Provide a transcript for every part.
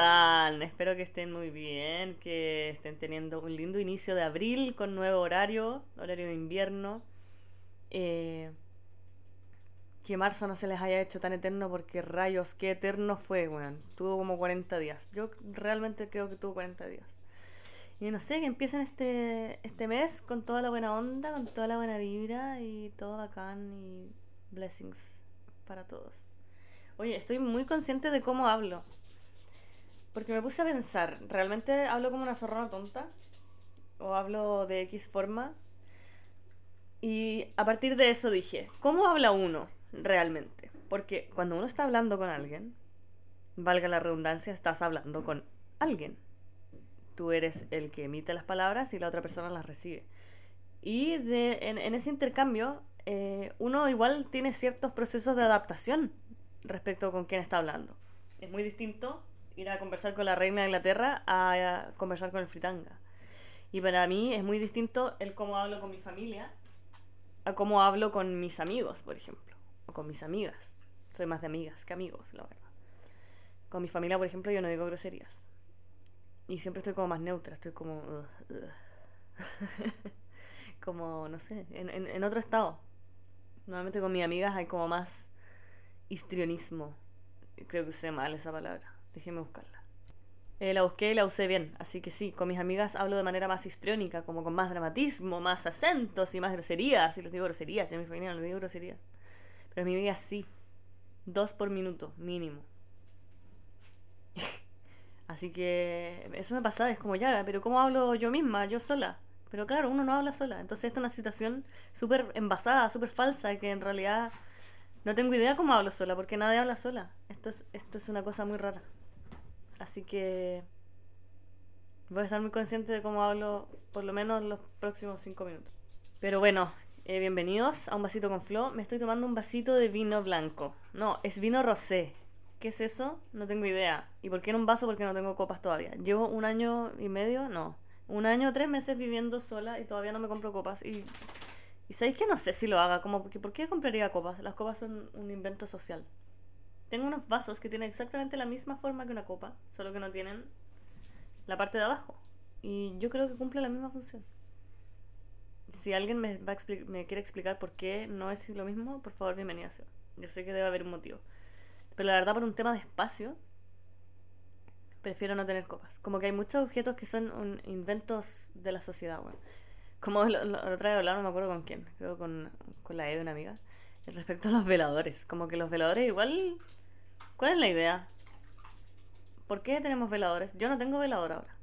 están? Espero que estén muy bien, que estén teniendo un lindo inicio de abril con nuevo horario, horario de invierno. Eh, que marzo no se les haya hecho tan eterno porque rayos, qué eterno fue, weón. Tuvo como 40 días. Yo realmente creo que tuvo 40 días. Y no sé, que empiecen este, este mes con toda la buena onda, con toda la buena vibra y todo bacán y blessings para todos. Oye, estoy muy consciente de cómo hablo. Porque me puse a pensar, ¿realmente hablo como una zorrona tonta? ¿O hablo de X forma? Y a partir de eso dije, ¿cómo habla uno realmente? Porque cuando uno está hablando con alguien, valga la redundancia, estás hablando con alguien tú eres el que emite las palabras y la otra persona las recibe. Y de, en, ese intercambio, eh, uno igual tiene ciertos procesos de adaptación respecto con quién está hablando. Es muy distinto ir a conversar con la reina de Inglaterra a, a conversar con el fritanga. Y para mí es muy distinto el cómo hablo con mi familia a cómo hablo con mis amigos, por ejemplo, o con mis amigas. Soy más de amigas que amigos, la verdad. Con mi familia, por ejemplo, yo no digo groserías. Y siempre estoy como más neutra, estoy como... como, no sé, en, en, otro estado. Normalmente con mis amigas hay como más histrionismo. Creo que usé mal esa palabra. Déjeme buscarla. Eh, la busqué y la usé bien, así que sí, con mis amigas hablo de manera más histriónica, como con más dramatismo, más acentos y más groserías. Y les digo groserías, yo a mi familia no les digo groserías. Pero a mi amiga sí. Dos por minuto, mínimo. Así que eso me pasaba, es como ya, pero ¿cómo hablo yo misma, yo sola? Pero claro, uno no habla sola. Entonces esta es una situación súper envasada, súper falsa, que en realidad no tengo idea cómo hablo sola, porque nadie habla sola. Esto es, esto es una cosa muy rara. Así que voy a estar muy consciente de cómo hablo por lo menos los próximos cinco minutos. Pero bueno, eh, bienvenidos a un vasito con flow. Me estoy tomando un vasito de vino blanco. No, es vino rosé. ¿Qué es eso? No tengo idea. ¿Y por qué en un vaso? Porque no tengo copas todavía. Llevo un año y medio, no. Un año, tres meses viviendo sola y todavía no me compro copas. Y, y sabéis que no sé si lo haga. Como, ¿Por qué compraría copas? Las copas son un invento social. Tengo unos vasos que tienen exactamente la misma forma que una copa, solo que no tienen la parte de abajo. Y yo creo que cumple la misma función. Si alguien me, va me quiere explicar por qué no es lo mismo, por favor, bienvenida sea. Yo sé que debe haber un motivo. Pero la verdad, por un tema de espacio, prefiero no tener copas. Como que hay muchos objetos que son inventos de la sociedad, bueno. Como lo, otra vez hablar, no me acuerdo con quién, creo con, con la E de una amiga, respecto a los veladores. Como que los veladores igual... ¿Cuál es la idea? ¿Por qué tenemos veladores? Yo no tengo velador ahora.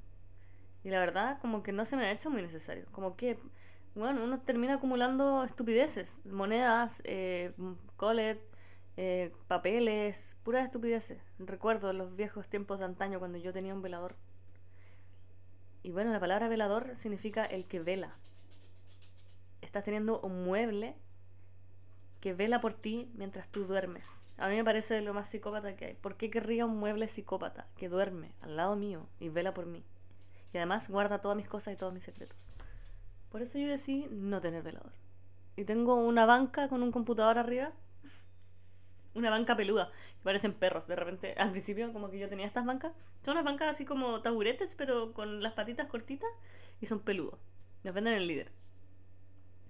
Y la verdad, como que no se me ha hecho muy necesario. Como que, bueno, uno termina acumulando estupideces. Monedas, eh, colet, eh, papeles, puras estupideces. Recuerdo los viejos tiempos de antaño cuando yo tenía un velador. Y bueno, la palabra velador significa el que vela. Estás teniendo un mueble que vela por ti mientras tú duermes. A mí me parece lo más psicópata que hay. ¿Por qué querría un mueble psicópata que duerme al lado mío y vela por mí? Y además guarda todas mis cosas y todos mis secretos. Por eso yo decidí no tener velador. Y tengo una banca con un computador arriba una banca peluda. Parecen perros. De repente, al principio, como que yo tenía estas bancas. Son unas bancas así como taburetes, pero con las patitas cortitas y son peludos. Nos venden en el líder.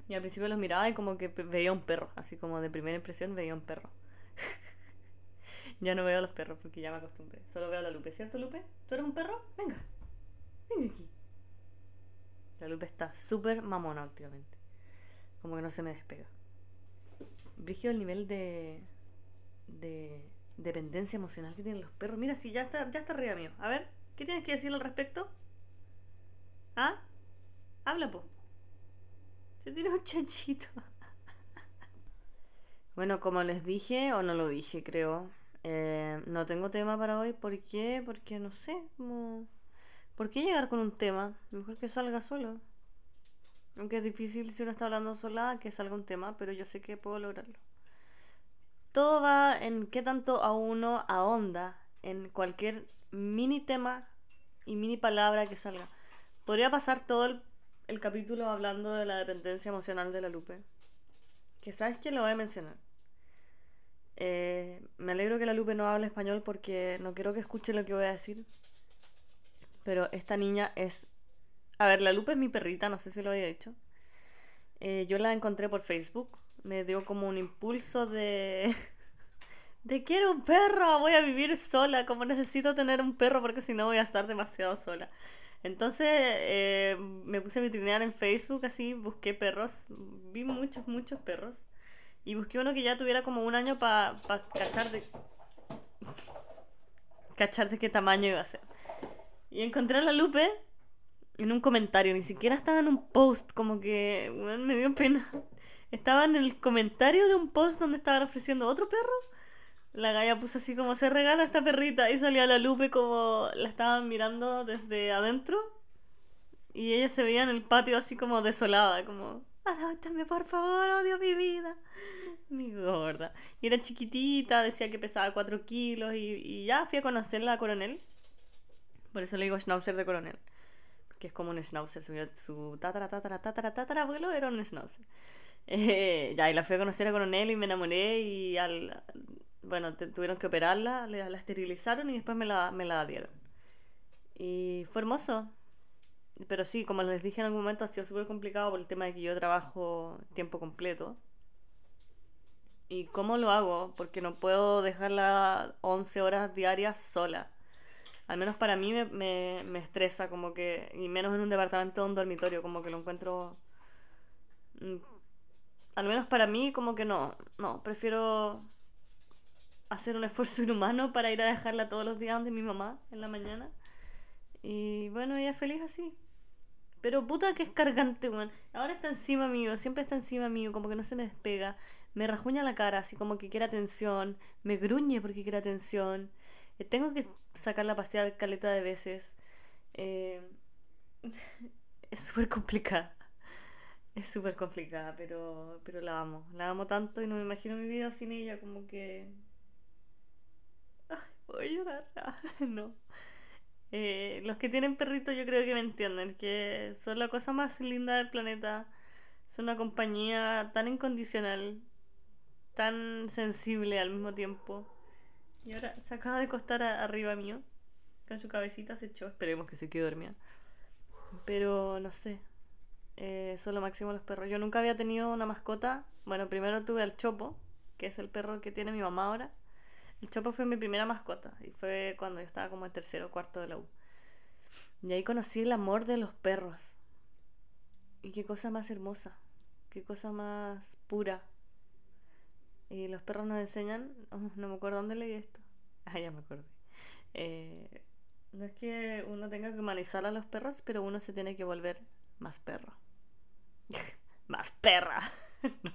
Y al principio los miraba y como que veía un perro. Así como de primera impresión veía un perro. ya no veo a los perros porque ya me acostumbré. Solo veo a la Lupe, ¿cierto, Lupe? ¿Tú eres un perro? Venga. Venga aquí. La Lupe está súper mamona últimamente. Como que no se me despega. Brigio el nivel de de dependencia emocional que tienen los perros. Mira, si ya está, ya está arriba mío. A ver, ¿qué tienes que decir al respecto? ¿Ah? Habla, po. Se tiene un chanchito. Bueno, como les dije, o no lo dije, creo. Eh, no tengo tema para hoy. ¿Por qué? Porque no sé. ¿Por qué llegar con un tema? Mejor que salga solo. Aunque es difícil si uno está hablando sola que salga un tema, pero yo sé que puedo lograrlo. Todo va en qué tanto a uno ahonda en cualquier mini tema y mini palabra que salga. Podría pasar todo el, capítulo hablando de la dependencia emocional de la Lupe. Que sabes que lo voy a mencionar. Eh, me alegro que la Lupe no hable español porque no quiero que escuche lo que voy a decir. Pero esta niña es... A ver, la Lupe es mi perrita, no sé si lo había dicho. Eh, yo la encontré por Facebook. Me dio como un impulso de... de quiero un perro, voy a vivir sola, como necesito tener un perro porque si no voy a estar demasiado sola. Entonces eh, me puse a vitrinear en Facebook, así busqué perros, vi muchos, muchos perros. Y busqué uno que ya tuviera como un año para cachar de. cachar de qué tamaño iba a ser. Y encontré a la Lupe en un comentario, ni siquiera estaba en un post, como que me dio pena. Estaba en el comentario de un post donde estaban ofreciendo otro perro. La galla puso así como se regala esta perrita y salía la Lupe como la estaban mirando desde adentro. Y ella se veía en el patio así como desolada, como, adóptame por favor, odio mi vida. Mi gorda. Y era chiquitita, decía que pesaba 4 kilos y, ya fui a conocerla a Coronel. Por eso le digo Schnauzer de Coronel. Porque es como un Schnauzer. Su, su tatara, tatara, tatara, tatara abuelo era un Schnauzer. Eh, ya, y la fui a conocer a Coronel y me enamoré y al... Bueno, tuvieron que operarla, la, la esterilizaron y después me la, me la dieron. Y fue hermoso. Pero sí, como les dije en algún momento, ha sido súper complicado por el tema de que yo trabajo tiempo completo. ¿Y cómo lo hago? Porque no puedo dejarla 11 horas diarias sola. Al menos para mí me, me, me estresa, como que. Y menos en un departamento o un dormitorio, como que lo encuentro. Mm, al menos para mí, como que no. No, prefiero hacer un esfuerzo inhumano para ir a dejarla todos los días donde mi mamá en la mañana. Y bueno, ella es feliz así. Pero puta que es cargante, weón. Ahora está encima mío, siempre está encima mío, como que no se me despega. Me rajuña la cara, así como que quiere atención. Me gruñe porque quiere atención. Eh, tengo que sacarla a pasear caleta de veces. Eh, es súper complicada. Es súper complicada, pero, pero la amo. La amo tanto y no me imagino mi vida sin ella, como que... Ay, voy a llorar. no. Eh, los que tienen perritos yo creo que me entienden, que son la cosa más linda del planeta. Son una compañía tan incondicional, tan sensible al mismo tiempo. Y ahora se acaba de acostar arriba mío, con su cabecita se echó. Esperemos que se quede dormida. Pero no sé, eh, son lo máximo los perros. Yo nunca había tenido una mascota. Bueno, primero tuve al Chopo, que es el perro que tiene mi mamá ahora. El Chopo fue mi primera mascota y fue cuando yo estaba como en tercero o cuarto de la U. Y ahí conocí el amor de los perros. Y qué cosa más hermosa, qué cosa más pura. Y los perros nos enseñan, oh, no me acuerdo dónde leí esto. Ah, ya me acordé. Eh, no es que uno tenga que humanizar a los perros, pero uno se tiene que volver más perro. más perra. no.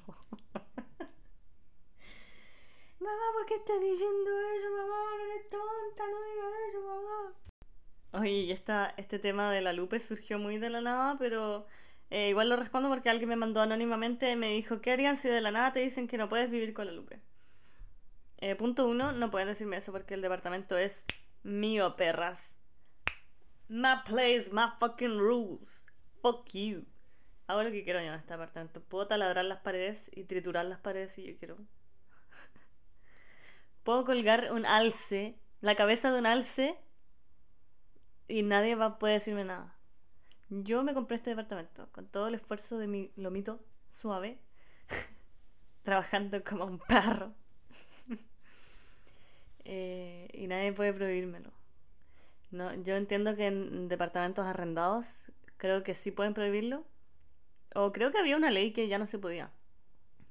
Mamá, ¿por qué estás diciendo eso, mamá? Eres tonta, no digas eso, mamá. Oye, y esta, este tema de la Lupe surgió muy de la nada, pero eh, igual lo respondo porque alguien me mandó anónimamente y me dijo, ¿qué harían si de la nada te dicen que no puedes vivir con la Lupe? Eh, punto uno, no pueden decirme eso porque el departamento es mío, perras. My place, my fucking rules. Fuck you. Hago lo que quiero yo en este apartamento. Puedo taladrar las paredes y triturar las paredes si yo quiero. Puedo colgar un alce, la cabeza de un alce, y nadie va poder decirme nada. Yo me compré este departamento con todo el esfuerzo de mi lomito suave, trabajando como un perro. Eh, y nadie puede prohibírmelo. No, yo entiendo que en departamentos arrendados creo que sí pueden prohibirlo. O creo que había una ley que ya no se podía.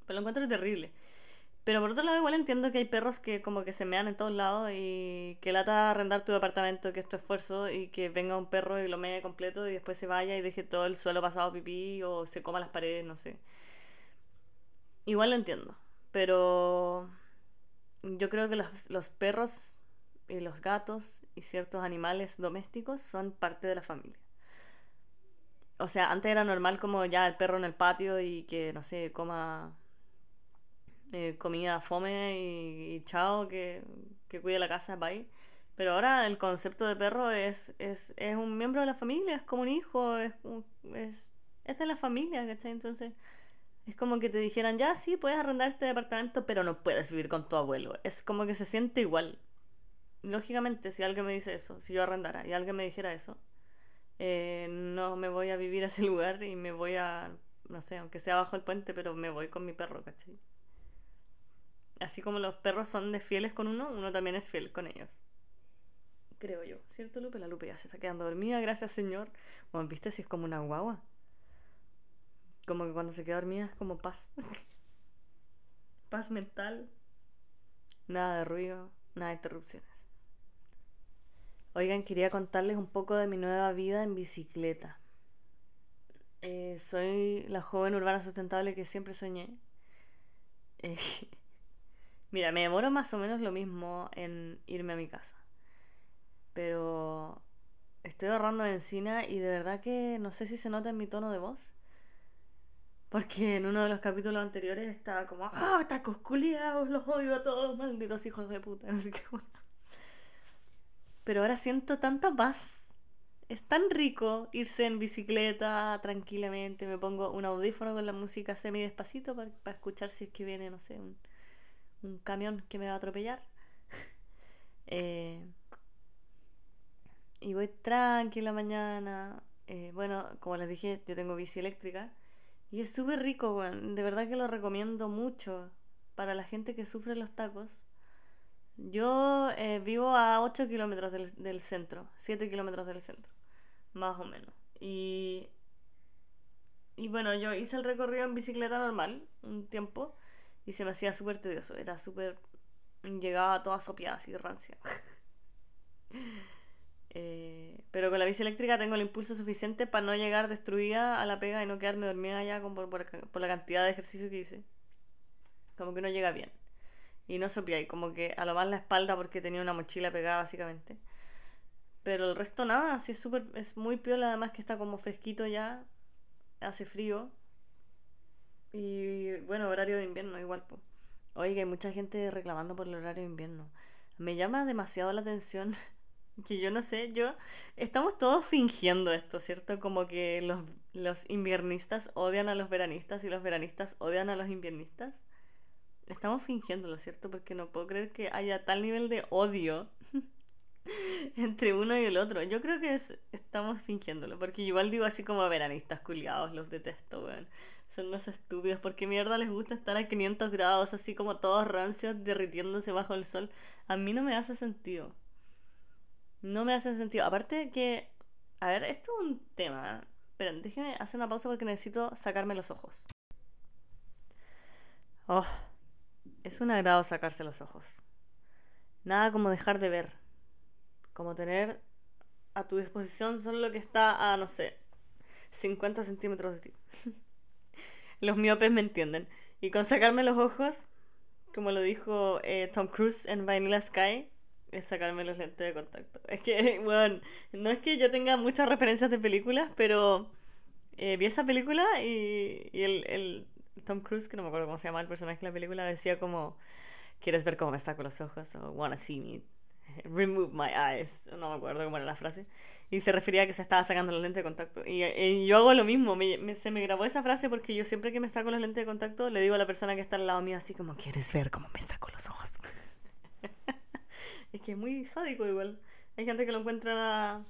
Pero lo encuentro terrible. Pero por otro lado, igual entiendo que hay perros que como que se mean en todos lados y que lata arrendar tu departamento, que es esfuerzo, y que venga un perro y lo mee completo y después se vaya y deje todo el suelo pasado pipí o se coma las paredes, no sé. Igual lo entiendo. Pero yo creo que los, los perros y los gatos y ciertos animales domésticos son parte de la familia. O sea, antes era normal como ya el perro en el patio y que, no sé, coma eh, comida fome y, chao, que, que, cuide la casa, bye. Pero ahora el concepto de perro es, es, es un miembro de la familia, es como un hijo, es, es, es de la familia, ¿cachai? Entonces Es como que te dijeran, ya sí, puedes arrendar este departamento, pero no puedes vivir con tu abuelo. Es como que se siente igual. Lógicamente, si alguien me dice eso, si yo arrendara y alguien me dijera eso, eh, no me voy a vivir a ese lugar y me voy a, no sé, aunque sea bajo el puente, pero me voy con mi perro, ¿cachai? Así como los perros son de fieles con uno, uno también es fiel con ellos. Creo yo, ¿cierto, Lupe? La Lupe ya se está quedando dormida, gracias, señor. Bueno, ¿viste si es como una guagua? Como que cuando se queda dormida es como paz. paz mental. Nada de ruido, nada de interrupciones. Oigan, quería contarles un poco de mi nueva vida en bicicleta. Eh, soy la joven urbana sustentable que siempre soñé. Eh, mira, me demoro más o menos lo mismo en irme a mi casa. Pero estoy ahorrando benzina y de verdad que no sé si se nota en mi tono de voz. Porque en uno de los capítulos anteriores estaba como, ¡ah, tacos culiados! Los odio a todos, malditos hijos de puta. Así que bueno. Pero ahora siento tanta paz. Es tan rico irse en bicicleta tranquilamente. Me pongo un audífono con la música semi despacito para, escuchar si es que viene, no sé, un, un camión que me va a atropellar. eh, y voy tranquila mañana. Eh, bueno, como les dije, yo tengo bici eléctrica. Y es súper rico, De verdad que lo recomiendo mucho para la gente que sufre los tacos. Yo eh, vivo a 8 kilómetros del, del, centro, 7 kilómetros del centro, más o menos. Y, y bueno, yo hice el recorrido en bicicleta normal un tiempo y se me hacía súper tedioso. Era súper. Llegaba toda sopiada, así rancia. Eh, pero con la bici eléctrica tengo el impulso suficiente para no llegar destruida a la pega y no quedarme dormida ya por, por, la cantidad de ejercicio que hice. Como que no llega bien. Y no y como que a lo más la espalda porque tenía una mochila pegada básicamente. Pero el resto nada, así es súper, es muy piola además que está como fresquito ya, hace frío. Y bueno, horario de invierno igual. pues Oiga, hay mucha gente reclamando por el horario de invierno. Me llama demasiado la atención que yo no sé, yo estamos todos fingiendo esto, ¿cierto? Como que los, los inviernistas odian a los veranistas y los veranistas odian a los inviernistas. Estamos fingiéndolo, ¿cierto? Porque no puedo creer que haya tal nivel de odio entre uno y el otro. Yo creo que es, estamos fingiéndolo, porque igual digo así como veranistas culiados, los detesto, weón. Son los estúpidos, porque mierda les gusta estar a 500 grados, así como todos rancios, derritiéndose bajo el sol. A mí no me hace sentido. No me hace sentido. Aparte que, a ver, esto es un tema. Pero déjeme hacer una pausa porque necesito sacarme los ojos. Oh, es un agrado sacarse los ojos. Nada como dejar de ver. Como tener a tu disposición solo lo que está a, no sé, 50 centímetros de ti. los miopes me entienden. Y con sacarme los ojos, como lo dijo eh, Tom Cruise en Vanilla Sky, es sacarme los lentes de contacto. Es que, bueno, no es que yo tenga muchas referencias de películas, pero eh, vi esa película y, y el, el, Tom Cruise, que no me acuerdo cómo se llama el personaje de la película, decía como, ¿quieres ver cómo me saco los ojos? O wanna see me. Remove my eyes. No me acuerdo cómo era la frase. Y se refería a que se estaba sacando los lentes de contacto. Y, y yo hago lo mismo. Me, se me grabó esa frase porque yo siempre que me saco los lentes de contacto le digo a la persona que está al lado mío así como, ¿quieres ver cómo me saco los ojos? Es que es muy sádico igual. Hay gente que lo encuentra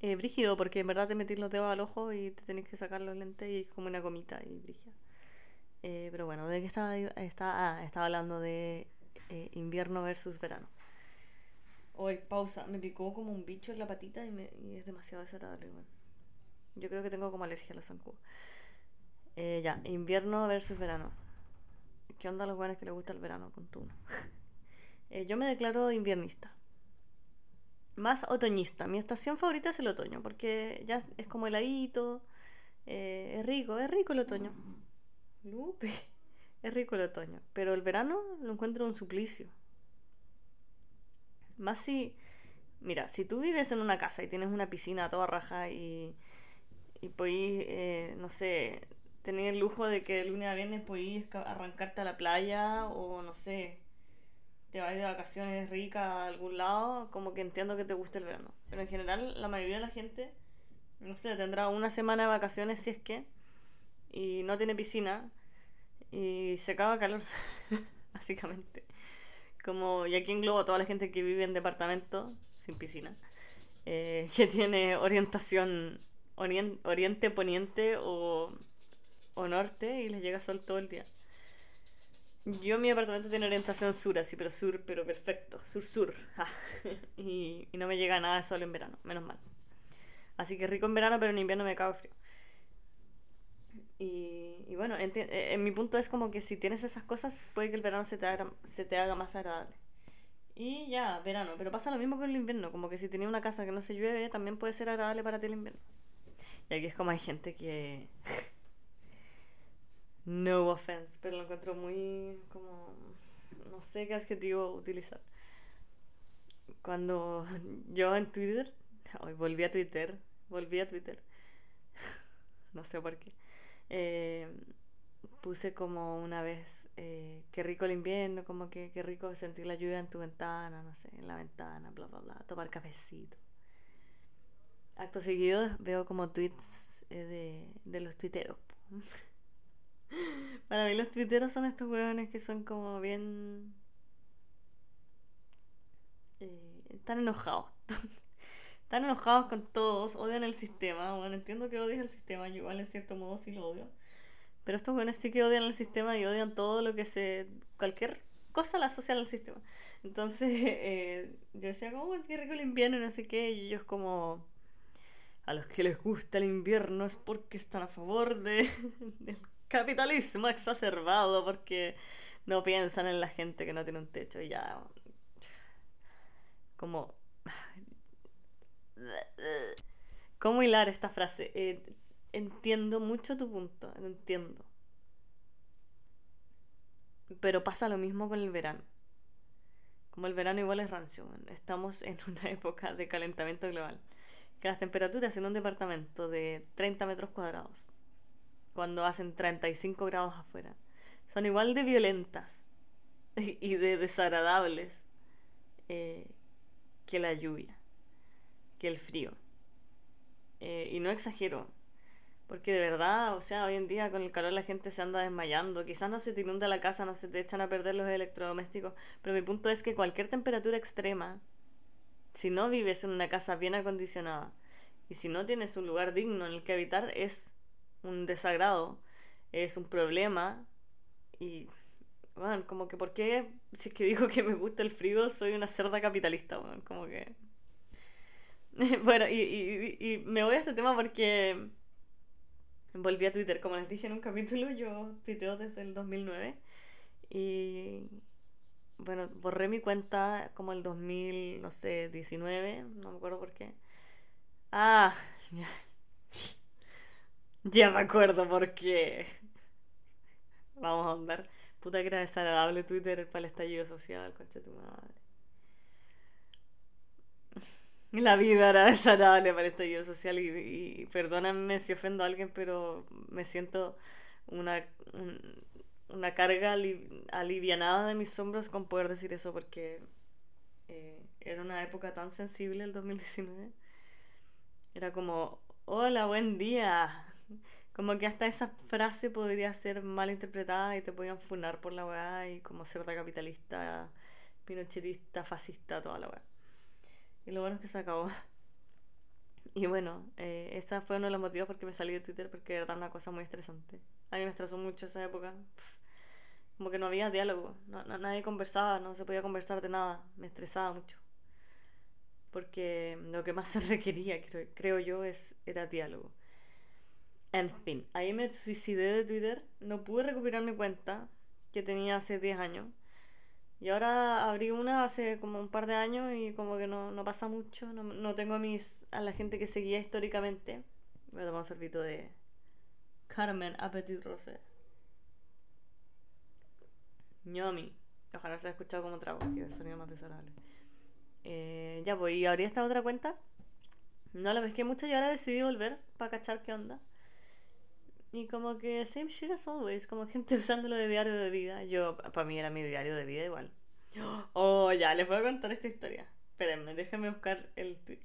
eh, brígido porque en verdad te metís los dedos al ojo y te tenés que sacar los lentes y es como una comita y brígida. Eh, pero bueno, ¿de qué estaba, estaba, ah, estaba hablando de eh, invierno versus verano. Hoy, pausa, me picó como un bicho en la patita y, me, y es demasiado desagradable. Igual. Yo creo que tengo como alergia a los zancudos. Eh, ya, invierno versus verano. ¿Qué onda los buenos que les gusta el verano con tú? Eh, yo me declaro inviernista. Más otoñista. Mi estación favorita es el otoño, porque ya es como heladito. Eh, es rico, es rico el otoño. Lupe. Es rico el otoño. Pero el verano lo encuentro un suplicio. Más si. Mira, si tú vives en una casa y tienes una piscina toda raja y. y podís, eh, no sé, tener el lujo de que el lunes a viernes podís arrancarte a la playa o no sé, te vas de vacaciones rica a algún lado, como que entiendo que te guste el verano. Pero en general, la mayoría de la gente, no sé, tendrá una semana de vacaciones si es que, y no tiene piscina y se acaba calor, básicamente. Como, y aquí englobo a toda la gente que vive en departamento sin piscina, eh, que tiene orientación oriente-poniente o, o norte y les llega sol todo el día. Yo mi apartamento tiene orientación sur, así, pero sur, pero perfecto, sur-sur. Ah, y, y, no me llega nada de sol en verano, menos mal. Así que rico en verano, pero en invierno me cago frío. Y, y bueno, en, eh, en, mi punto es como que si tienes esas cosas, puede que el verano se te haga, se te haga más agradable. Y ya, verano. Pero pasa lo mismo con el invierno. Como que si tenías una casa que no se llueve, también puede ser agradable para ti el invierno. Y aquí es como hay gente que... No offense, pero lo encuentro muy como... No sé qué adjetivo utilizar. Cuando yo en Twitter... Hoy volví a Twitter. Volví a Twitter. no sé por qué. Eh, puse como una vez, eh, qué rico el invierno, como que qué rico sentir la lluvia en tu ventana, no sé, en la ventana, bla, bla, bla, tomar cafecito. Acto seguido veo como tweets eh, de, de los tuiteros. Para mí los tuiteros son estos huevones que son como bien... Eh, están enojados. están enojados con todos, odian el sistema. Bueno, entiendo que odias el sistema, yo igual en cierto modo sí lo odio. Pero estos buenos sí que odian el sistema y odian todo lo que se... cualquier cosa la asocian al sistema. Entonces eh, yo decía como, qué rico el invierno y no sé qué, y ellos como... A los que les gusta el invierno es porque están a favor de, del capitalismo exacerbado, porque no piensan en la gente que no tiene un techo y ya... Como... ¿Cómo hilar esta frase? Eh, entiendo mucho tu punto, entiendo. Pero pasa lo mismo con el verano. Como el verano igual es rancio, estamos en una época de calentamiento global. Que las temperaturas en un departamento de 30 metros cuadrados, cuando hacen 35 grados afuera, son igual de violentas y de desagradables eh, que la lluvia, que el frío. Eh, y no exagero, porque de verdad, o sea, hoy en día con el calor la gente se anda desmayando. Quizás no se te inunda la casa, no se te echan a perder los electrodomésticos. Pero mi punto es que cualquier temperatura extrema, si no vives en una casa bien acondicionada y si no tienes un lugar digno en el que habitar, es un desagrado, es un problema. Y, bueno, como que, ¿por qué? Si es que digo que me gusta el frío, soy una cerda capitalista, bueno, como que. bueno, y, y, y me voy a este tema porque volví a Twitter. Como les dije en un capítulo, yo tuiteo desde el 2009. Y bueno, borré mi cuenta como el 2000, no sé, 19, no me acuerdo por qué. Ah, ya. Ya me acuerdo por qué. Vamos a andar. Puta que era desagradable Twitter para el estallido social, concha tu madre. La vida era desagradable para el estallido social y, perdóname si ofendo a alguien, pero me siento una, una carga alivianada de mis hombros con poder decir eso porque eh, era una época tan sensible el 2019. Era como, hola, buen día. Como que hasta esa frase podría ser mal interpretada y te podían funar por la weá y como cerda capitalista, pinochetista, fascista, toda la weá. Y lo bueno es que se acabó. Y bueno, eh, esa fue uno de los motivos por que me salí de Twitter, porque era una cosa muy estresante. A mí me estresó mucho esa época. como que no había diálogo, nadie conversaba, no se podía conversar de nada. Me estresaba mucho. Porque lo que más se requería, creo, creo yo, es, era diálogo. En fin, ahí me suicidé de Twitter, no pude recuperar mi cuenta que tenía hace 10 años. Y ahora abrí una hace como un par de años y como que no, no pasa mucho. No, no, tengo a, mis, a la gente que seguía históricamente. Voy a tomar un sorbito de Carmen Appetit Rosé. Ñomi. Ojalá se haya escuchado como trago, que es sonido más desagradable. Eh, ya, pues, y abrí esta otra cuenta. No la pesqué mucho y ahora decidí volver para cachar qué onda. Y como que same shit as always, como gente usándolo de diario de vida. Yo, para mí era mi diario de vida igual. Oh, ya, les voy a contar esta historia. Espérenme, déjenme buscar el tweet.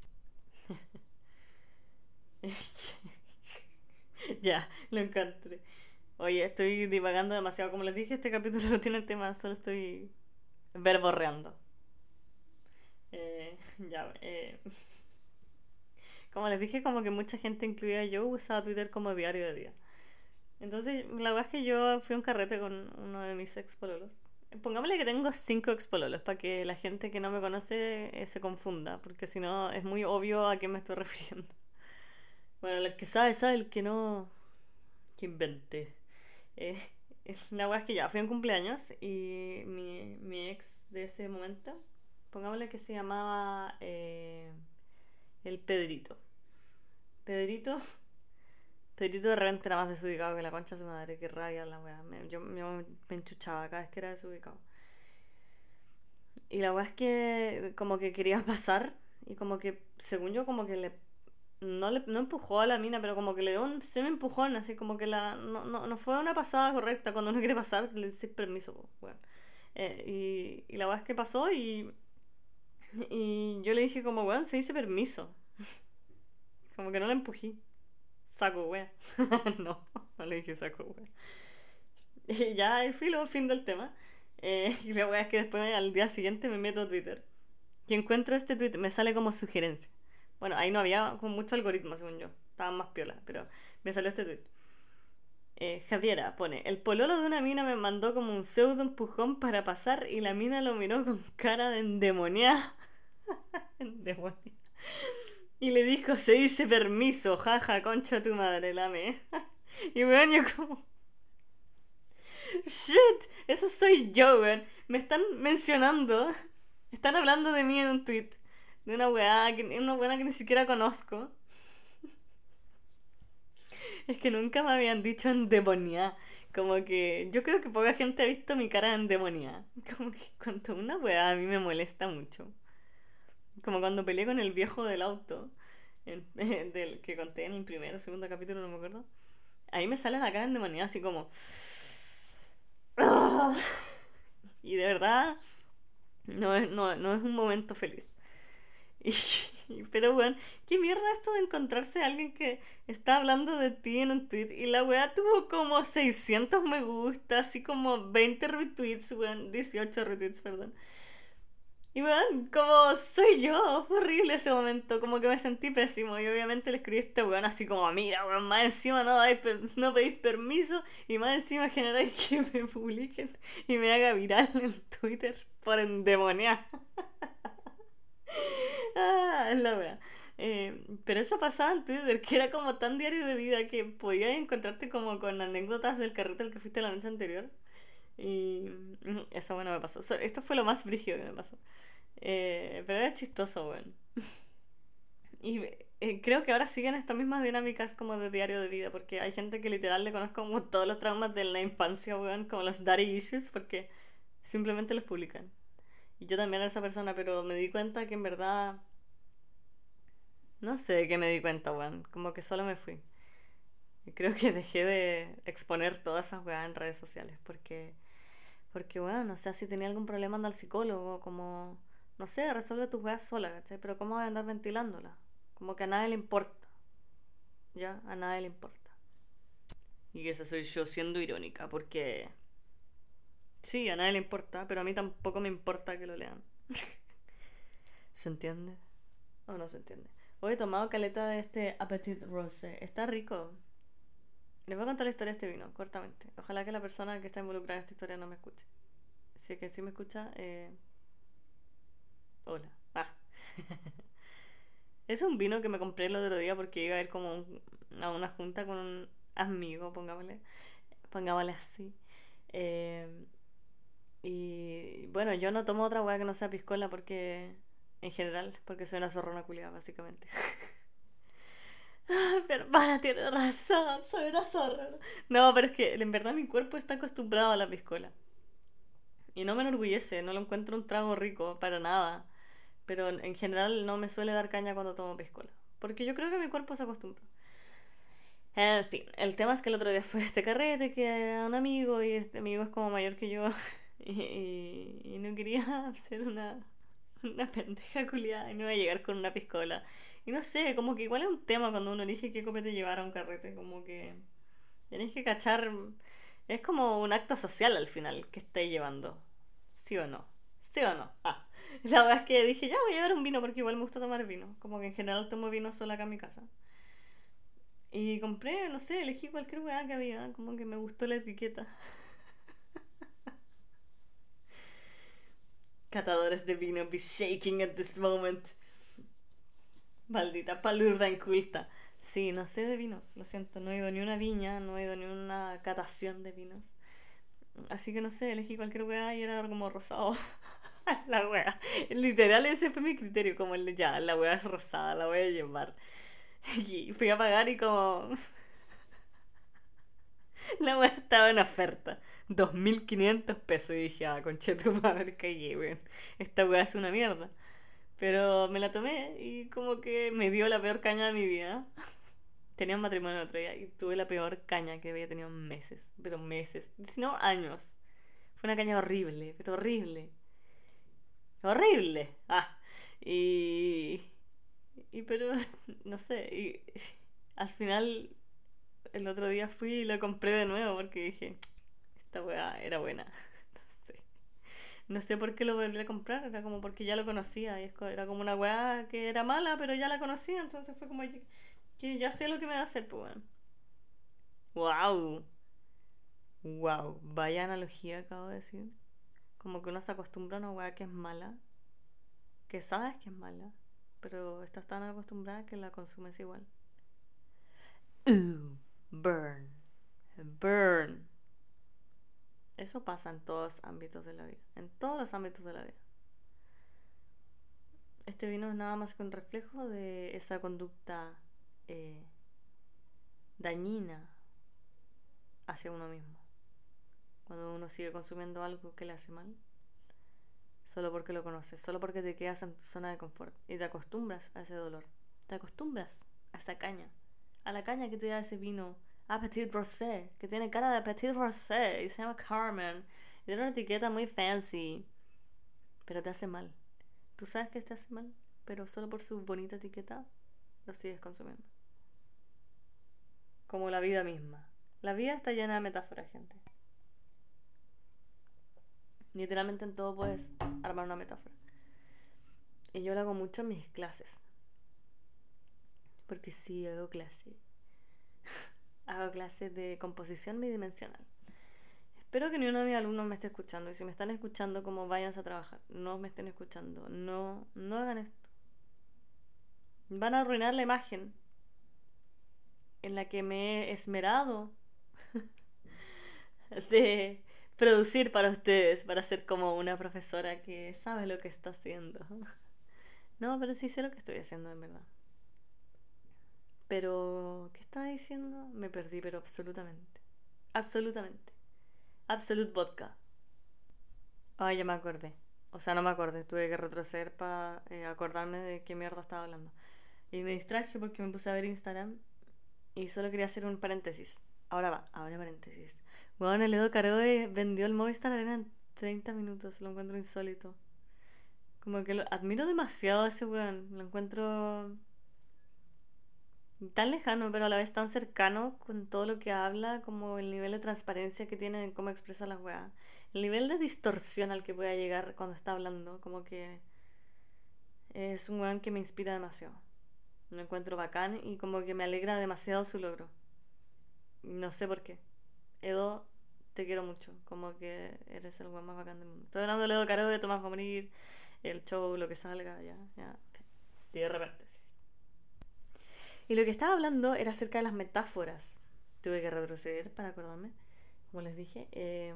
ya, lo encontré. Oye, estoy divagando demasiado. Como les dije, este capítulo no tiene tema, solo estoy verborreando. Eh, ya, eh. Como les dije, como que mucha gente, incluida yo, usaba Twitter como diario de día. Entonces, la verdad es que yo fui a un carrete con uno de mis ex pololos. Pongámosle que tengo cinco ex pololos para que la gente que no me conoce eh, se confunda, porque si no es muy obvio a qué me estoy refiriendo. Bueno, el que sabe, sabe, el que no, que invente. Eh, la verdad es que ya, fui a un cumpleaños y mi, mi ex de ese momento, pongámosle que se llamaba eh, el Pedrito. Pedrito Pedrito de repente era más desubicado que la concha de su madre, que rabia la weá. yo, me enchuchaba cada vez que era desubicado. Y la weá es que como que quería pasar y como que, según yo, como que le... No, le, no empujó a la mina, pero como que le dio un semi empujón, así como que la... No, no, no fue una pasada correcta. Cuando uno quiere pasar, le dices permiso, weón. Eh, y, y la weá es que pasó y... Y yo le dije como, weón, se dice permiso. como que no la empujé saco wea. no, no le dije saco wea. Y ya fui filo, fin del tema. Eh, y la wea es que después al día siguiente me meto a Twitter. Y encuentro este tweet, me sale como sugerencia. Bueno, ahí no había como mucho algoritmo, según yo. Estaban más piola, pero me salió este tweet. Eh, Javiera pone, el pololo de una mina me mandó como un pseudo empujón para pasar y la mina lo miró con cara de endemoniada. endemoniada. Y le dijo, se dice permiso, jaja, concha tu madre, lame. y weón, yo como... Shit, eso soy yo, weón. Me están mencionando, están hablando de mí en un tweet. De una weá, que, una weá que ni siquiera conozco. es que nunca me habían dicho endemoniada. Como que yo creo que poca gente ha visto mi cara en endemoniada. Como que cuando una weá a mí me molesta mucho. Como cuando peleé con el viejo del auto, del que conté en el primer o segundo capítulo, no me acuerdo. Ahí me sale la cara endemoniada así como... Y de verdad, no es, no, no es un momento feliz. Pero bueno, qué mierda esto de encontrarse a alguien que está hablando de ti en un tweet y la weá tuvo como 600 me gusta, así como 20 retweets, weón, 18 retweets, perdón. Y weón, como soy yo, fue horrible ese momento, como que me sentí pésimo. Y obviamente le escribí a este weón así como, mira weón, más encima no, dais no pedís permiso y más encima generáis que me publiquen y me haga viral en Twitter por endemoniar. ah, es la wea. Eh, pero eso pasaba en Twitter, que era como tan diario de vida que podías encontrarte como con anécdotas del carrete al que fuiste la noche anterior. Y mm, eso, bueno, me pasó. Esto fue lo más brígido que me pasó. Eh, pero era chistoso, weón. Y eh, creo que ahora siguen estas mismas dinámicas como de diario de vida, porque hay gente que literal le conozco como todos los traumas de la infancia, weón, como los daddy issues, porque simplemente los publican. Y yo también era esa persona, pero me di cuenta que en verdad... No sé qué me di cuenta, weón. Como que solo me fui. Y creo que dejé de exponer todas esas weas en redes sociales, porque porque, bueno, no sé si tenía algún problema anda al psicólogo, como, no sé, resuelve tus weas sola, ¿cachai? Pero ¿cómo voy a andar ventilándola? Como que a nadie le importa. ¿Ya? A nadie le importa. Y esa soy yo siendo irónica, porque... Sí, a nadie le importa, pero a mí tampoco me importa que lo lean. ¿Se entiende? ¿O no se entiende? Hoy he tomado caleta de este Appetit Rose. Está rico. Les voy a contar la historia de este vino, cortamente. Ojalá que la persona que está involucrada en esta historia no me escuche. Si es que sí me escucha, eh... hola. Ah. es un vino que me compré el otro día porque iba a ir como a una junta con un amigo, pongámosle, pongámosle así. Eh... Y bueno, yo no tomo otra hueá que no sea piscola porque, en general, porque soy una zorrona culiada, básicamente. Pero para, tiene razón, soy una zorra. No, pero es que en verdad mi cuerpo está acostumbrado a la piscola. Y no me enorgullece, no lo encuentro un trago rico, para nada. Pero en general no me suele dar caña cuando tomo piscola. Porque yo creo que mi cuerpo se acostumbra. En fin, el tema es que el otro día fue este carrete que era un amigo y este amigo es como mayor que yo y, y no quería ser una, una pendeja culiada y no iba a llegar con una piscola. Y no sé, como que igual es un tema cuando uno elige qué copete llevar a un carrete, como que... Tenéis que cachar. Es como un acto social al final que estáis llevando. ¿Sí o no? ¿Sí o no? Ah. La verdad es que dije, ya voy a llevar un vino porque igual me gusta tomar vino. Como que en general tomo vino sola acá en mi casa. Y compré, no sé, elegí cualquier weá que había. Como que me gustó la etiqueta. Catadores de vino be shaking at this moment. Maldita palurda inculta. Sí, no sé de vinos, lo siento. No he ido ni una viña, no he ido ni una catación de vinos. Así que no sé, elegí cualquier weá y era como rosado. la weá. Literal, ese fue mi criterio. Como el ya, la weá es rosada, la voy a llevar. Y fui a pagar y como. La weá estaba en oferta. 2.500 pesos. Y dije, ah, concheto madre, caí, weón. Esta weá es una mierda. Pero me la tomé y como que me dio la peor caña de mi vida. Tenía un matrimonio el otro día y tuve la peor caña que había tenido meses. Pero meses. No años. Fue una caña horrible, pero horrible. Horrible. Ah. Y. Y pero, no sé. Y al final el otro día fui y lo compré de nuevo porque dije, esta weá era buena. No sé. Por qué lo volví a comprar, era como porque ya lo conocía. Y era como una weá que era mala, pero ya la conocía, entonces fue como que ya sé lo que me va a hacer, pues Wow. Wow. Vaya analogía acabo de decir. Como que uno se acostumbra a una weá que es mala. Que sabes que es mala. Pero estás tan acostumbrada que la consumes igual. Uh burn, burn. Eso pasa en todos los ámbitos de la vida, en todos los ámbitos de la vida. Este vino es nada más que un reflejo de esa conducta eh, dañina hacia uno mismo. Cuando uno sigue consumiendo algo que le hace mal, solo porque lo conoces, solo porque te quedas en tu zona de confort y te acostumbras a ese dolor, te acostumbras a esa caña a la caña que te da ese vino Petit Rosé, que tiene cara de Petit Rosé y se llama Carmen. Y tiene una etiqueta muy fancy, pero te hace mal. Tú sabes que te hace mal, pero solo por su bonita etiqueta lo sigues consumiendo. Como la vida misma. La vida está llena de metáforas, gente. Literalmente en todo puedes armar una metáfora. Y yo lo hago mucho en mis clases. Porque sí, hago clase. Hago clases de composición bidimensional. Espero que ni uno de mis alumnos me esté escuchando. Y si me están escuchando, como váyanse a trabajar. No me estén escuchando. No, no hagan esto. Van a arruinar la imagen en la que me he esmerado de producir para ustedes, para ser como una profesora que sabe lo que está haciendo. No, pero sí sé lo que estoy haciendo en verdad. Pero, ¿qué estaba diciendo? Me perdí, pero absolutamente. Absolutamente. Absolute vodka. Ay, ya me acordé. O sea, no me acordé. Tuve que retroceder para eh, acordarme de qué mierda estaba hablando. Y me distraje porque me puse a ver Instagram y solo quería hacer un paréntesis. Ahora va, ahora paréntesis. Bueno, el Edo Caroe vendió el Movistar Arena en 30 minutos. Lo encuentro insólito. Como que lo admiro demasiado a ese weón. Lo encuentro tan lejano, pero a la vez tan cercano con todo lo que habla, como el nivel de transparencia que tiene en cómo expresa las weas. El nivel de distorsión al que pueda llegar cuando está hablando, como que es un weón que me inspira demasiado. Lo encuentro bacán y como que me alegra demasiado su logro. No sé por qué. Edo, te quiero mucho. Como que eres el weón más bacán del mundo. Estoy hablando de Edo Caro, de Tomás va morir, el show, lo que salga, ya, ya. Cierre paréntesis. Y lo que estaba hablando era acerca de las metáforas. Tuve que retroceder para acordarme, como les dije. Eh,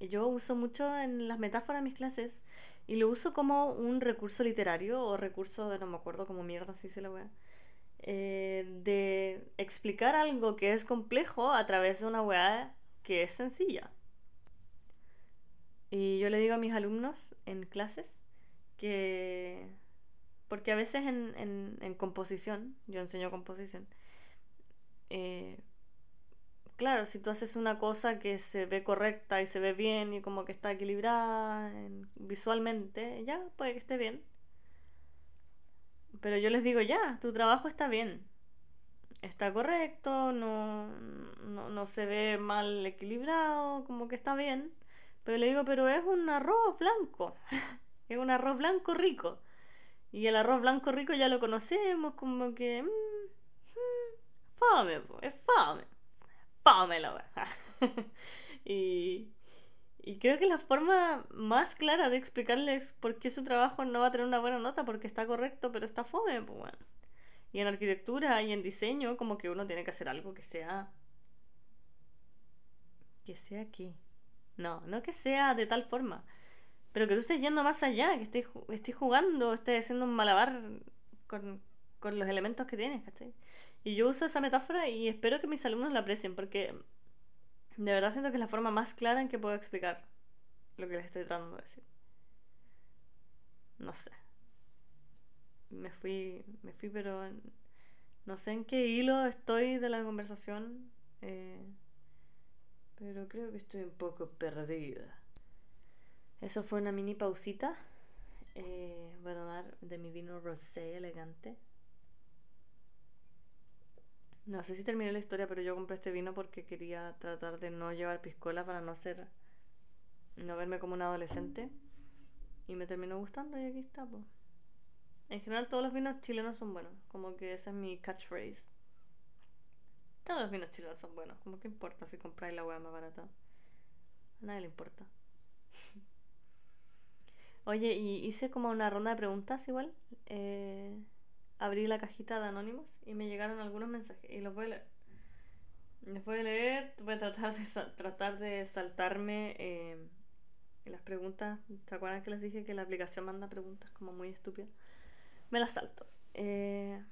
yo uso mucho en las metáforas mis clases y lo uso como un recurso literario o recurso de no me acuerdo cómo mierda si se la wea. Eh, de explicar algo que es complejo a través de una weá que es sencilla. Y yo le digo a mis alumnos en clases que porque a veces en, en, composición, yo enseño composición, eh, claro, si tú haces una cosa que se ve correcta y se ve bien y como que está equilibrada visualmente, ya, puede que esté bien. Pero yo les digo, ya, tu trabajo está bien. está correcto, no, no, no se ve mal equilibrado, como que está bien. Pero le digo, pero es un arroz blanco. es un arroz blanco rico. Y el arroz blanco rico ya lo conocemos, como que... Mmm, fame, es fame. Fame la y, y creo que la forma más clara de explicarles por qué su trabajo no va a tener una buena nota, porque está correcto, pero está fome, pues bueno. Y en arquitectura y en diseño, como que uno tiene que hacer algo que sea. Que sea aquí. No, no que sea de tal forma. Pero que tú estés yendo más allá, que estés, estés jugando, estés haciendo un malabar con, con los elementos que tienes, ¿cachai? Y yo uso esa metáfora y espero que mis alumnos la aprecien porque de verdad siento que es la forma más clara en que puedo explicar lo que les estoy tratando de decir. No sé me fui, me fui, pero no sé en qué hilo estoy de la conversación, eh, pero creo que estoy un poco perdida. Eso fue una mini pausita. Eh, voy a tomar de mi vino rosé elegante. No sé si terminé la historia, pero yo compré este vino porque quería tratar de no llevar piscola para no ser. no verme como un adolescente. Y me terminó gustando y aquí está, pues. En general todos los vinos chilenos son buenos. Como que esa es mi catchphrase. Todos los vinos chilenos son buenos. Como que importa si compráis la hueá más barata. A nadie le importa. Oye, y hice como una ronda de preguntas igual. Eh, abrí la cajita de anónimos y me llegaron algunos mensajes. Y los voy a leer. Los voy a leer. Voy a tratar de, tratar de saltarme eh, las preguntas. ¿Se acuerdan que les dije que la aplicación manda preguntas como muy estúpidas? Me la salto. Eh,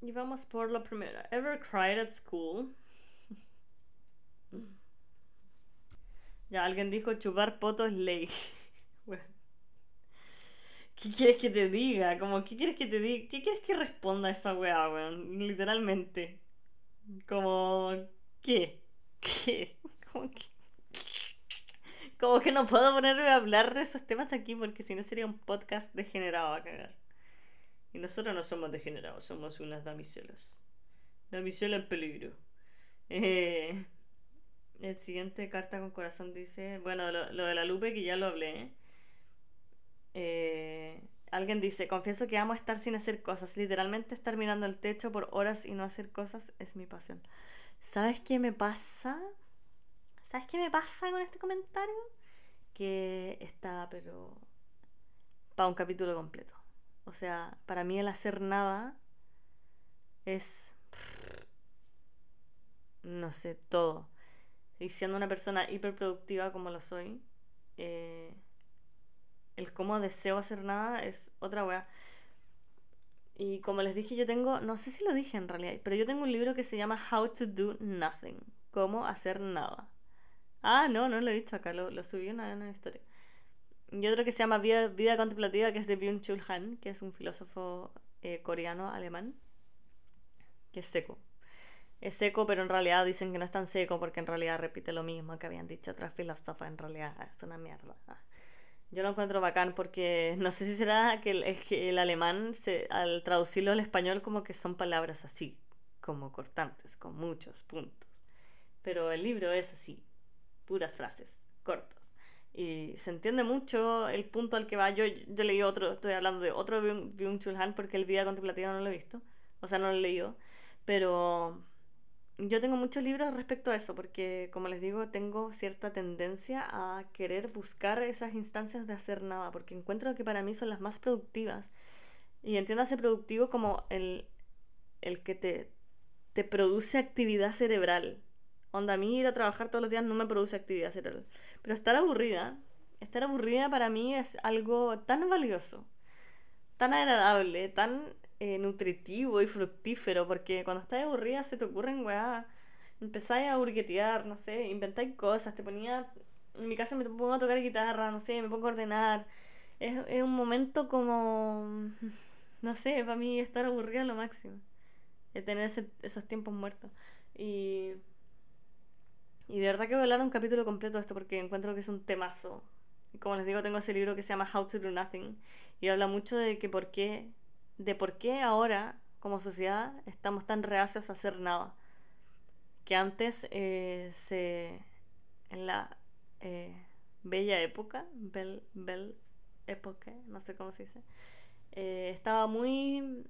y vamos por la primera. Ever cried at school? ya, alguien dijo chupar poto es ley. ¿Qué quieres que te diga? Como, ¿qué quieres que te diga? ¿Qué quieres que responda esa weá, weón? Literalmente. Como, ¿qué? ¿Qué? Como que... No puedo ponerme a hablar de esos temas aquí porque si no sería un podcast degenerado a cagar. Y nosotros no somos degenerados, somos unas damiselas. Damisela en peligro. Eh, el siguiente carta con corazón dice, bueno, lo, de la Lupe que ya lo hablé. Eh, alguien dice, confieso que amo estar sin hacer cosas. Literalmente estar mirando el techo por horas y no hacer cosas es mi pasión. ¿Sabes qué me pasa? ¿Sabes qué me pasa con este comentario? Que está, pero... para un capítulo completo. O sea, para mí el hacer nada es, no sé, todo. Y siendo una persona hiperproductiva como lo soy, eh, el cómo deseo hacer nada es otra weá. Y como les dije, yo tengo, no sé si lo dije en realidad, pero yo tengo un libro que se llama How to Do Nothing, cómo hacer nada. Ah, no, no lo he dicho acá, lo, lo subí en una historia y otro que se llama Vida, Contemplativa, que es de Byung-Chul Han, que es un filósofo eh, coreano alemán, que es seco. Es seco, pero en realidad dicen que no es tan seco porque en realidad repite lo mismo que habían dicho otras filósofas. En realidad es una mierda. Yo lo encuentro bacán porque no sé si será que el, el alemán, se, al traducirlo al español, como que son palabras así, como cortantes, con muchos puntos. Pero el libro es así, puras frases, cortas. Y se entiende mucho el punto al que va. Yo, yo leí otro, estoy hablando de otro Byung Chul Han porque el Vida Contemplativa no lo he visto. O sea, no lo he leído. Pero yo tengo muchos libros respecto a eso porque, como les digo, tengo cierta tendencia a querer buscar esas instancias de hacer nada porque encuentro que para mí son las más productivas. Y entiéndase productivo como el, el que te, te produce actividad cerebral. Onda, a mí ir a trabajar todos los días no me produce actividad cerebral. Pero estar aburrida, estar aburrida para mí es algo tan valioso, tan agradable, tan eh, nutritivo y fructífero, porque cuando estás aburrida se te ocurren weá, empezáis a burguetear, no sé, inventáis cosas, te ponía, en mi caso me pongo a tocar guitarra, no sé, me pongo a ordenar. Es, es un momento como, no sé, para mí estar aburrida es lo máximo, de tener esos tiempos muertos. Y y de verdad que voy a hablar un capítulo completo de esto porque encuentro que es un temazo. Como les digo, tengo ese libro que se llama How to Do Nothing y habla mucho de que por qué, de por qué ahora, como sociedad estamos tan reacios a hacer nada. Que antes eh, en la eh, bella época, bel, época, no sé cómo se dice, eh, estaba muy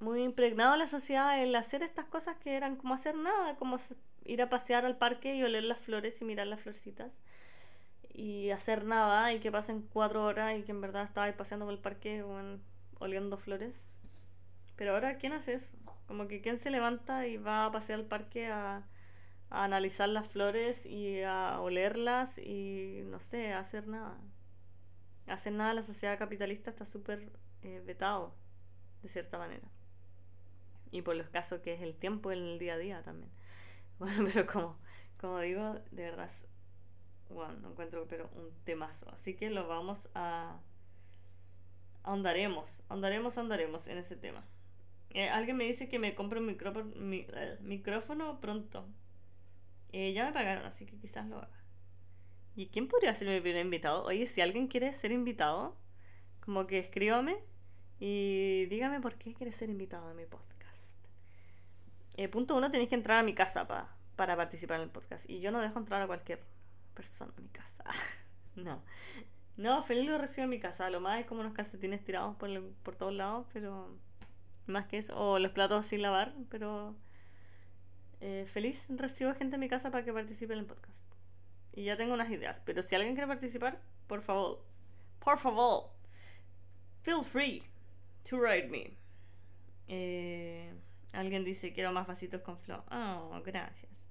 muy impregnado la sociedad el hacer estas cosas que eran como hacer nada, como ir a pasear al parque y oler las flores y mirar las florcitas y hacer nada y que pasen cuatro horas y que en verdad estaba paseando por el parque oliendo flores. Pero ahora, ¿quién hace eso? Como que quién se levanta y va a pasear al parque a, analizar las flores y a olerlas y no sé, a hacer nada. Hacer nada, la sociedad capitalista está súper eh, vetado, de cierta manera. Y por los casos que es el tiempo en el día a día también. Bueno, pero como, como digo, de verdad, bueno, no encuentro pero un temazo. Así que lo vamos a... Ahondaremos, ahondaremos, ahondaremos en ese tema. Eh, alguien me dice que me compre un micrófono, eh, micrófono pronto. Eh, ya me pagaron, así que quizás lo haga. ¿Y quién podría ser mi primer invitado? Oye, si alguien quiere ser invitado, como que escríbame y dígame por qué quiere ser invitado a mi podcast. punto uno, tenéis que entrar a mi casa para participar en el podcast. Y yo no dejo entrar a cualquier persona a mi casa. no. No, feliz lo recibo en mi casa. Lo más es como unos calcetines tirados por, por todos lados, pero más que eso. O los platos sin lavar, pero eh, feliz recibo gente en mi casa para que participe en el podcast. Y ya tengo unas ideas, pero si alguien quiere participar, por favor, por favor, feel free to write me. Eh, alguien dice quiero más vasitos con flow. Oh, gracias.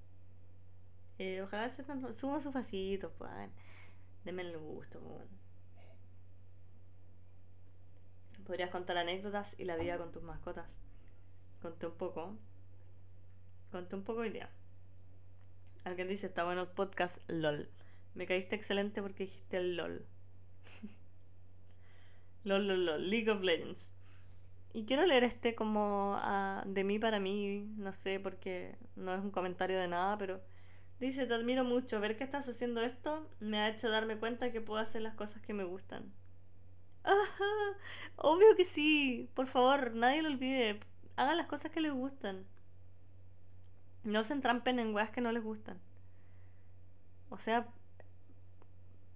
Eh, ojalá se suban sus vasitos, pues. Denme el gusto, pues. Podrías contar anécdotas y la vida con tus mascotas. Conté un poco. Conté un poco día. Alguien dice, está bueno el podcast LOL. Me caíste excelente porque dijiste el LOL. LOL, LOL, LOL. League of Legends. Y quiero leer este como ah, de mí para mí, no sé, porque no es un comentario de nada, pero dice, te admiro mucho. Ver que estás haciendo esto me ha hecho darme cuenta que puedo hacer las cosas que me gustan. obvio que sí. Por favor, nadie lo olvide. Hagan las cosas que les gustan. No se entrampen en weas que no les gustan. O sea,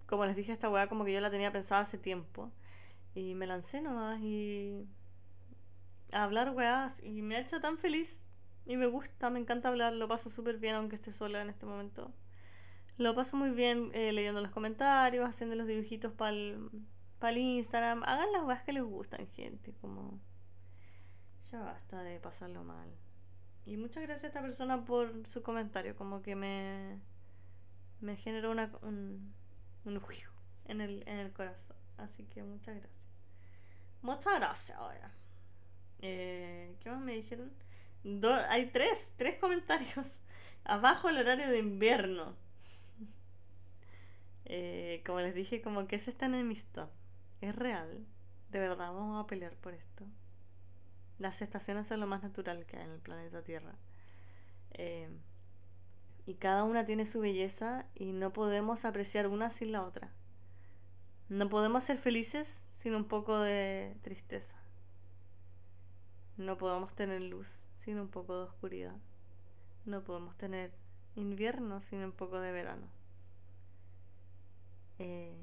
como les dije, esta wea como que yo la tenía pensada hace tiempo. Y me lancé nomás y... A hablar weas. Y me ha hecho tan feliz. Y me gusta, me encanta hablar. Lo paso súper bien aunque esté sola en este momento. Lo paso muy bien eh, leyendo los comentarios, haciendo los dibujitos para el Instagram. Hagan las weas que les gustan, gente. Como. Ya basta de pasarlo mal. Y muchas gracias a esta persona por su comentario. Como que me. Me generó una, un. Un en el, en el corazón. Así que muchas gracias. Muchas gracias ahora. Eh, ¿Qué más me dijeron? Hay tres, tres comentarios. Abajo el horario de invierno. Eh, como les dije, como que ese está en enemistad. Es real. De verdad, vamos a pelear por esto. Las estaciones son lo más natural que hay en el planeta Tierra. Eh, y cada una tiene su belleza y no podemos apreciar una sin la otra. No podemos ser felices sin un poco de tristeza. No podemos tener luz sin un poco de oscuridad. No podemos tener invierno sin un poco de verano. Eh,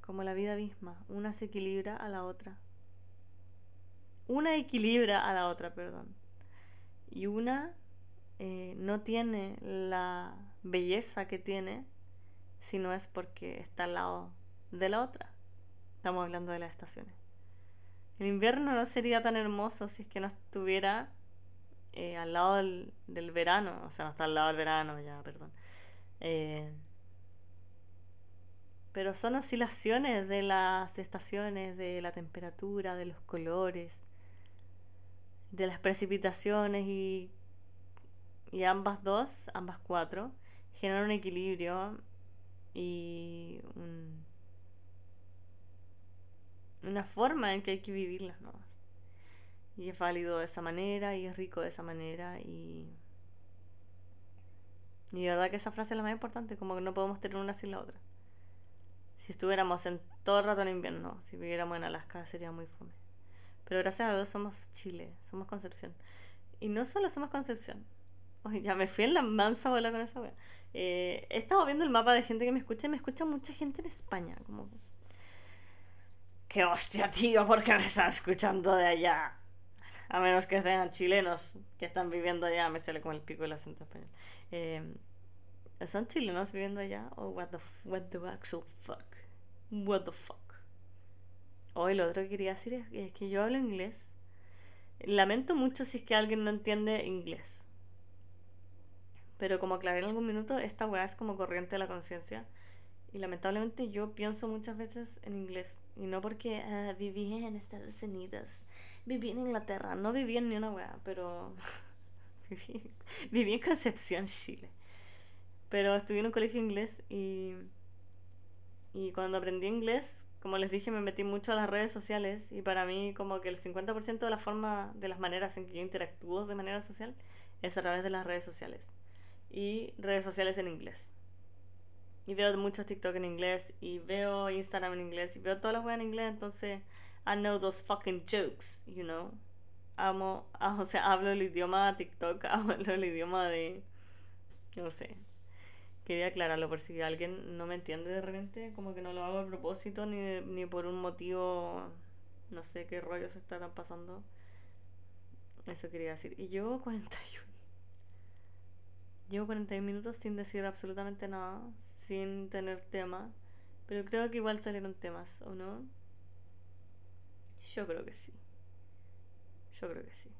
como la vida misma, una se equilibra a la otra. Una equilibra a la otra, perdón. Y una eh, no tiene la belleza que tiene si no es porque está al lado de la otra. Estamos hablando de las estaciones. El invierno no sería tan hermoso si es que no estuviera eh, al lado del, verano. O sea, no está al lado del verano, ya, perdón. Eh, pero son oscilaciones de las estaciones, de la temperatura, de los colores, de las precipitaciones y, y ambas dos, ambas cuatro, generan un equilibrio y una forma en que hay que vivirlas nuevas. Y es válido de esa manera y es rico de esa manera y... Y de verdad que esa frase es la más importante, como que no podemos tener una sin la otra si estuviéramos en todo el rato en invierno, si viviéramos en Alaska sería muy fome. Pero gracias a Dios somos Chile, somos Concepción. Y no solo somos Concepción. Oye, ya me fui en la mansa bola con esa wea. Eh, he estado viendo el mapa de gente que me escucha y me escucha mucha gente en España. Como. ¡Qué hostia, tío! ¿Por qué me están escuchando de allá? A menos que sean chilenos que están viviendo allá. Me sale como el pico el acento español. Eh, ¿Son chilenos viviendo allá? ¿O what the, what the actual fuck? What the fuck? Hoy lo otro que quería decir es que yo hablo inglés. Lamento mucho si es que alguien no entiende inglés. Pero como aclaré en algún minuto, esta weá es como corriente de la conciencia. Y lamentablemente yo pienso muchas veces en inglés. Y no porque ah, viví en Estados Unidos, viví en Inglaterra, no viví en ni una weá, pero viví, viví en Concepción, Chile. Pero estudié en un colegio inglés y, y cuando aprendí inglés, como les dije, me metí mucho a las redes sociales y para mí como que el 50% de la forma, de las maneras en que yo interactúo de manera social es a través de las redes sociales y redes sociales en inglés. Y veo muchos TikTok en inglés y veo Instagram en inglés y veo todas las webs en inglés, entonces I know those fucking jokes, you know. Amo, o sea, hablo el idioma TikTok, hablo el idioma de no sé, Quería aclararlo por si alguien no me entiende de repente, como que no lo hago a propósito ni, ni por un motivo, no sé qué rollos estarán pasando. Eso quería decir. Y llevo 41. Llevo 41 minutos sin decir absolutamente nada, sin tener tema. Pero creo que igual salieron temas, ¿o no? Yo creo que sí. Yo creo que sí.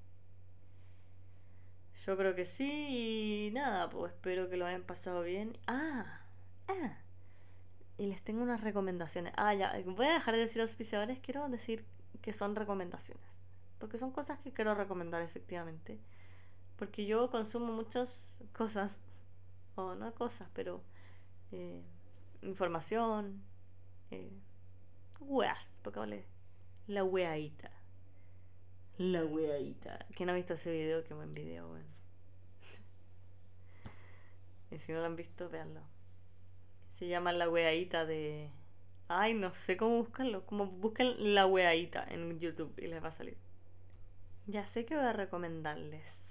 Yo creo que sí y nada, pues espero que lo hayan pasado bien. Ah, ah. Y les tengo unas recomendaciones. Ah, ya, voy a dejar de decir auspiciadores, quiero decir que son recomendaciones. Porque son cosas que quiero recomendar efectivamente. Porque yo consumo muchas cosas, o no cosas, pero eh, información, eh, weas, porque vale la weadita. La weadita. ¿Quién ha visto ese video? Qué buen video, weón. y si no lo han visto, véanlo. Se llama La weadita de. Ay, no sé cómo buscarlo. Como busquen La weadita en YouTube y les va a salir. Ya sé que voy a recomendarles.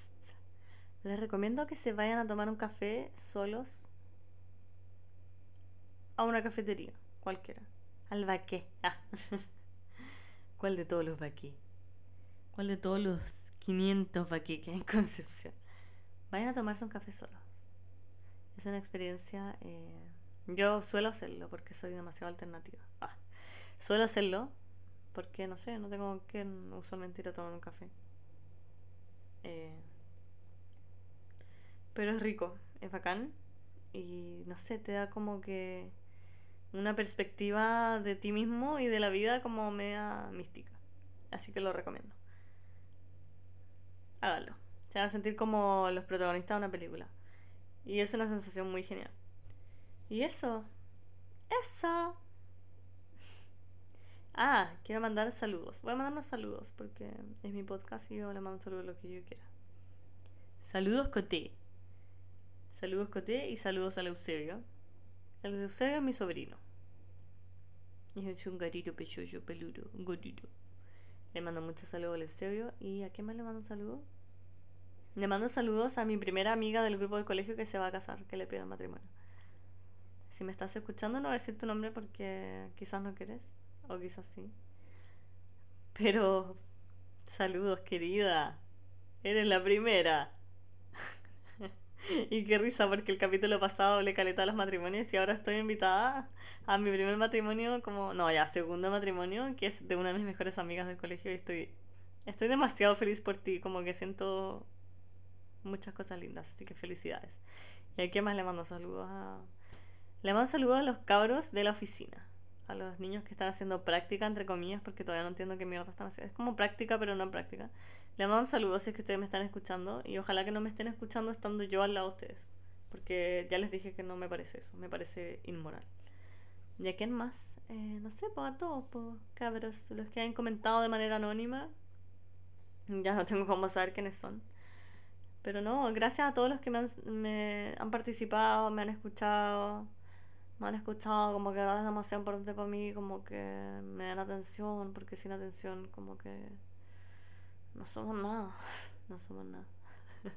Les recomiendo que se vayan a tomar un café solos a una cafetería, cualquiera. Al vaqué. Ah. ¿Cuál de todos los vaqué? ¿Cuál de todos los 500 aquí que hay en Concepción? Vayan a tomarse un café solos. Es una experiencia... Eh, yo suelo hacerlo porque soy demasiado alternativa. Ah, suelo hacerlo porque, no sé, no tengo que usualmente ir a tomar un café. Eh, pero es rico, es bacán. Y no sé, te da como que una perspectiva de ti mismo y de la vida como media mística. Así que lo recomiendo háganlo. Se van a sentir como los protagonistas de una película. Y es una sensación muy genial. Y eso. Eso. Ah, quiero mandar saludos. Voy a mandar unos saludos porque es mi podcast y yo le mando saludos lo que yo quiera. Saludos Coté. Saludos Coté y saludos a Eusebio. El Eusebio es mi sobrino. Es un peludo. Le mando muchos saludos al Eusebio. ¿Y a quién más le mando un saludo? Le mando saludos a mi primera amiga del grupo del colegio que se va a casar, que le pido matrimonio. Si me estás escuchando, no voy a decir tu nombre porque quizás no quieres, o quizás sí. Pero, saludos, querida. Eres la primera. y qué risa porque el capítulo pasado le caleta a los matrimonios y ahora estoy invitada a mi primer matrimonio como, no, ya, segundo matrimonio, que es de una de mis mejores amigas del colegio y estoy, estoy demasiado feliz por ti, como que siento muchas cosas lindas, así que felicidades. ¿Y a quién más le mando saludos? Le mando saludos a los cabros de la oficina a los niños que están haciendo práctica, entre comillas, porque todavía no entiendo qué mierda están haciendo. Es como práctica, pero no práctica. Le mando saludos si es que ustedes me están escuchando y ojalá que no me estén escuchando estando yo al lado de ustedes. Porque ya les dije que no me parece eso, me parece inmoral. ¿Y a quién más? Eh, no sé, pues a todos, pues, cabros, los que han comentado de manera anónima. Ya no tengo cómo saber quiénes son. Pero no, gracias a todos los que me han, me han participado, me han escuchado me han escuchado, como que ahora es demasiado importante para mí, como que me dan atención, porque sin atención como que No somos nada. No somos nada.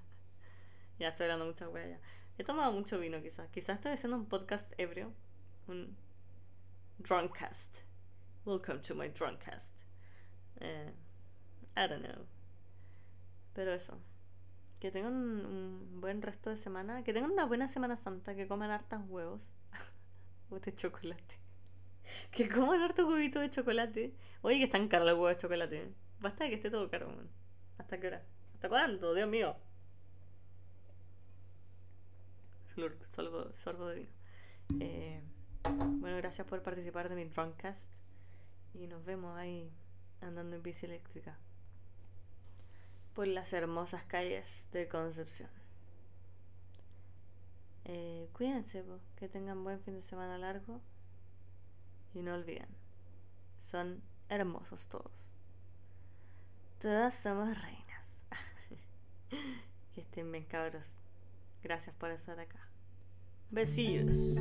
ya estoy hablando mucha wea ya. He tomado mucho vino quizás. Quizás estoy haciendo un podcast ebrio. Un drunkcast. Welcome to my drunkcast. Eh, I don't know. Pero eso. Que tengan un, buen resto de semana. Que tengan una buena Semana Santa. Que coman hartas huevos. Huevos de chocolate. Que coman harto huevito de chocolate. Oye, que están caros los huevos de chocolate. Basta de que esté todo caro. ¿Hasta qué hora? ¿Hasta cuándo? Dios mío. Solo sorbo de vino. Eh, bueno, gracias por participar de mi Drunkcast. Y nos vemos ahí andando en bici eléctrica. Por las hermosas calles de Concepción. Eh, cuídense, que tengan buen fin de semana largo. Y no olviden, son hermosos todos. Todas somos reinas. que estén bien cabros. Gracias por estar acá. Besillos.